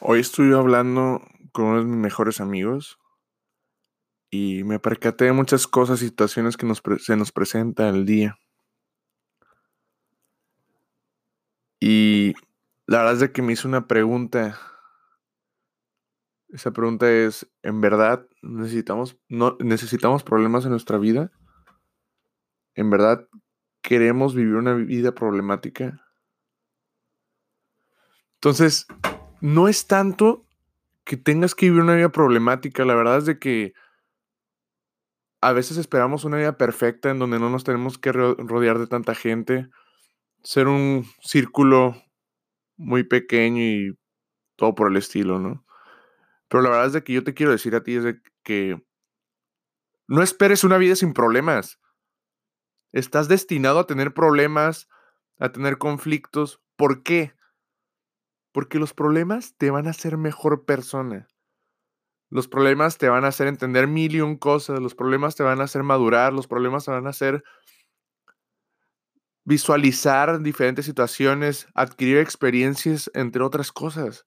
Hoy estuve hablando con uno de mis mejores amigos y me percaté de muchas cosas situaciones que nos se nos presenta el día. Y la verdad es que me hizo una pregunta. Esa pregunta es, ¿en verdad necesitamos, no, necesitamos problemas en nuestra vida? ¿En verdad queremos vivir una vida problemática? Entonces, no es tanto que tengas que vivir una vida problemática, la verdad es de que a veces esperamos una vida perfecta en donde no nos tenemos que rodear de tanta gente, ser un círculo muy pequeño y todo por el estilo, ¿no? Pero la verdad es de que yo te quiero decir a ti es de que no esperes una vida sin problemas. Estás destinado a tener problemas, a tener conflictos. ¿Por qué? Porque los problemas te van a hacer mejor persona. Los problemas te van a hacer entender mil y un cosas. Los problemas te van a hacer madurar. Los problemas te van a hacer visualizar diferentes situaciones, adquirir experiencias, entre otras cosas.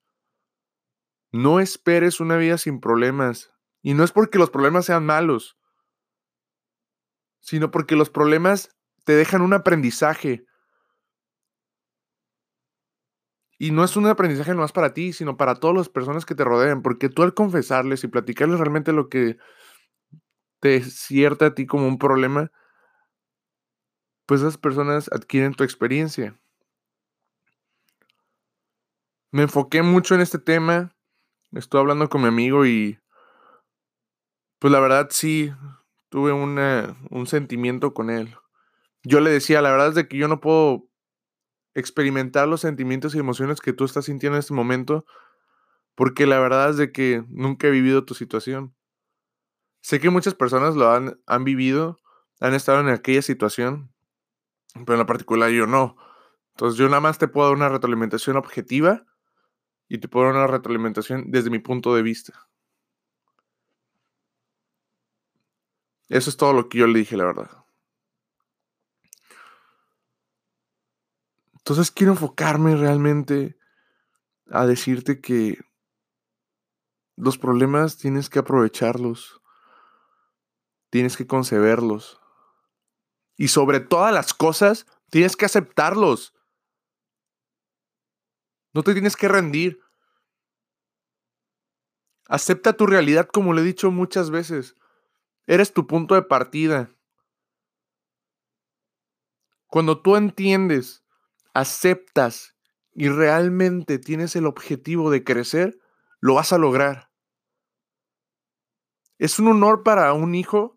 No esperes una vida sin problemas. Y no es porque los problemas sean malos, sino porque los problemas te dejan un aprendizaje, y no es un aprendizaje más para ti, sino para todas las personas que te rodean, porque tú al confesarles y platicarles realmente lo que te cierta a ti como un problema, pues esas personas adquieren tu experiencia. Me enfoqué mucho en este tema, estuve hablando con mi amigo y pues la verdad sí, tuve un sentimiento con él. Yo le decía, la verdad es de que yo no puedo experimentar los sentimientos y emociones que tú estás sintiendo en este momento, porque la verdad es de que nunca he vivido tu situación. Sé que muchas personas lo han, han vivido, han estado en aquella situación, pero en la particular yo no. Entonces yo nada más te puedo dar una retroalimentación objetiva y te puedo dar una retroalimentación desde mi punto de vista. Eso es todo lo que yo le dije, la verdad. Entonces quiero enfocarme realmente a decirte que los problemas tienes que aprovecharlos, tienes que conceberlos y sobre todas las cosas tienes que aceptarlos. No te tienes que rendir. Acepta tu realidad como le he dicho muchas veces. Eres tu punto de partida. Cuando tú entiendes aceptas y realmente tienes el objetivo de crecer, lo vas a lograr. Es un honor para un hijo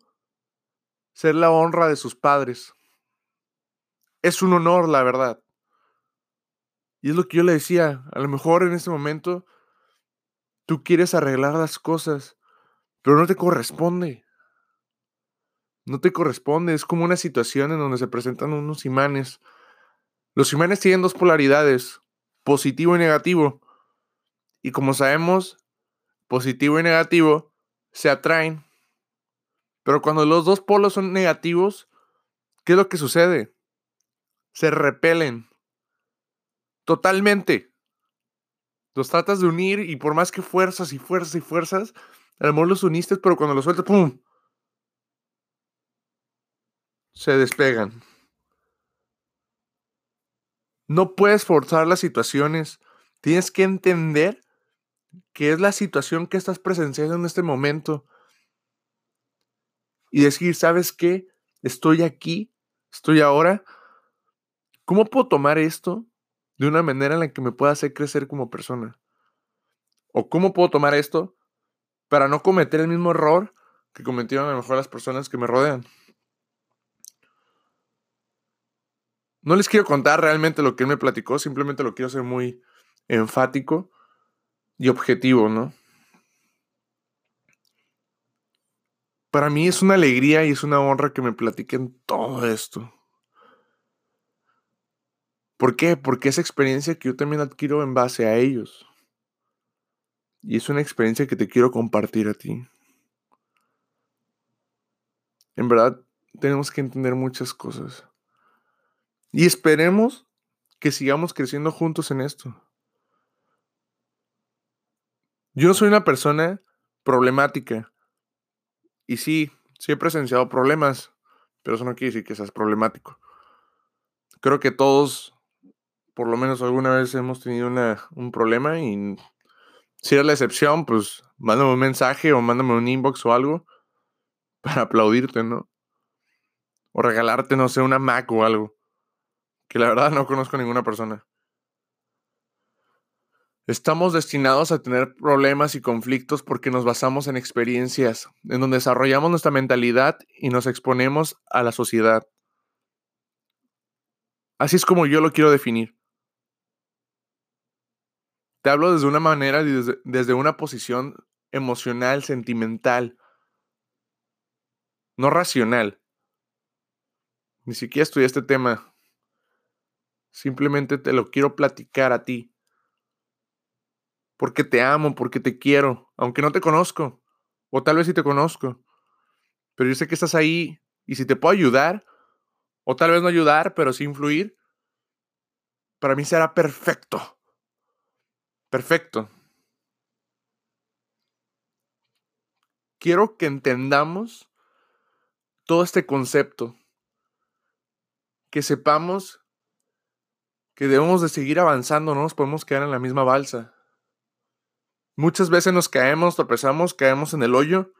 ser la honra de sus padres. Es un honor, la verdad. Y es lo que yo le decía, a lo mejor en este momento tú quieres arreglar las cosas, pero no te corresponde. No te corresponde, es como una situación en donde se presentan unos imanes los imanes tienen dos polaridades, positivo y negativo. Y como sabemos, positivo y negativo se atraen. Pero cuando los dos polos son negativos, ¿qué es lo que sucede? Se repelen. Totalmente. Los tratas de unir y por más que fuerzas y fuerzas y fuerzas, a lo mejor los uniste, pero cuando los sueltas, ¡pum! Se despegan. No puedes forzar las situaciones. Tienes que entender qué es la situación que estás presenciando en este momento. Y decir, ¿sabes qué? Estoy aquí, estoy ahora. ¿Cómo puedo tomar esto de una manera en la que me pueda hacer crecer como persona? ¿O cómo puedo tomar esto para no cometer el mismo error que cometieron a lo mejor las personas que me rodean? No les quiero contar realmente lo que él me platicó, simplemente lo quiero hacer muy enfático y objetivo, ¿no? Para mí es una alegría y es una honra que me platiquen todo esto. ¿Por qué? Porque es experiencia que yo también adquiero en base a ellos. Y es una experiencia que te quiero compartir a ti. En verdad, tenemos que entender muchas cosas. Y esperemos que sigamos creciendo juntos en esto. Yo soy una persona problemática. Y sí, sí he presenciado problemas, pero eso no quiere decir que seas problemático. Creo que todos, por lo menos alguna vez, hemos tenido un problema y si eres la excepción, pues mándame un mensaje o mándame un inbox o algo para aplaudirte, ¿no? O regalarte, no sé, una Mac o algo. Que la verdad no conozco a ninguna persona. Estamos destinados a tener problemas y conflictos porque nos basamos en experiencias, en donde desarrollamos nuestra mentalidad y nos exponemos a la sociedad. Así es como yo lo quiero definir. Te hablo desde una manera, desde, desde una posición emocional, sentimental, no racional. Ni siquiera estudié este tema. Simplemente te lo quiero platicar a ti porque te amo, porque te quiero, aunque no te conozco, o tal vez sí te conozco, pero yo sé que estás ahí y si te puedo ayudar, o tal vez no ayudar, pero sí influir, para mí será perfecto. Perfecto. Quiero que entendamos todo este concepto, que sepamos que debemos de seguir avanzando, no nos podemos quedar en la misma balsa. Muchas veces nos caemos, tropezamos, caemos en el hoyo,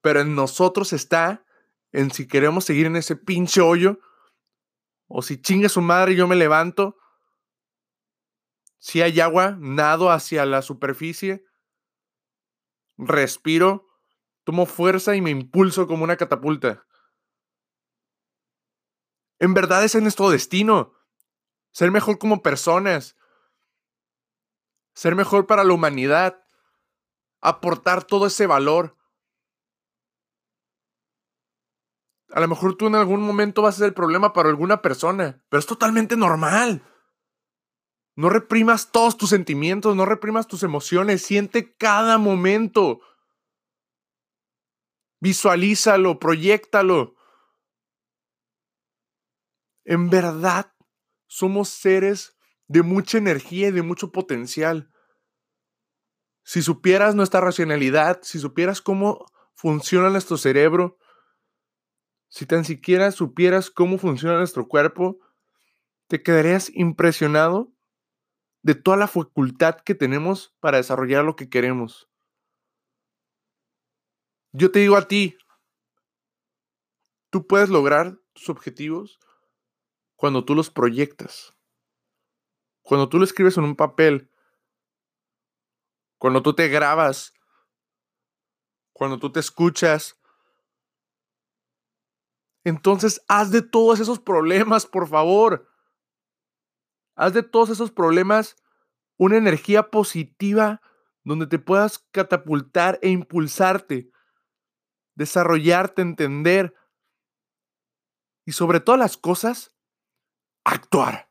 pero en nosotros está en si queremos seguir en ese pinche hoyo o si chinga su madre y yo me levanto. Si hay agua, nado hacia la superficie, respiro, tomo fuerza y me impulso como una catapulta. En verdad es en nuestro destino. Ser mejor como personas, ser mejor para la humanidad, aportar todo ese valor. A lo mejor tú en algún momento vas a ser el problema para alguna persona, pero es totalmente normal. No reprimas todos tus sentimientos, no reprimas tus emociones, siente cada momento. Visualízalo, proyectalo. En verdad, somos seres de mucha energía y de mucho potencial. Si supieras nuestra racionalidad, si supieras cómo funciona nuestro cerebro, si tan siquiera supieras cómo funciona nuestro cuerpo, te quedarías impresionado de toda la facultad que tenemos para desarrollar lo que queremos. Yo te digo a ti, tú puedes lograr tus objetivos cuando tú los proyectas. Cuando tú lo escribes en un papel, cuando tú te grabas, cuando tú te escuchas, entonces haz de todos esos problemas, por favor. Haz de todos esos problemas una energía positiva donde te puedas catapultar e impulsarte, desarrollarte, entender y sobre todas las cosas, actuar.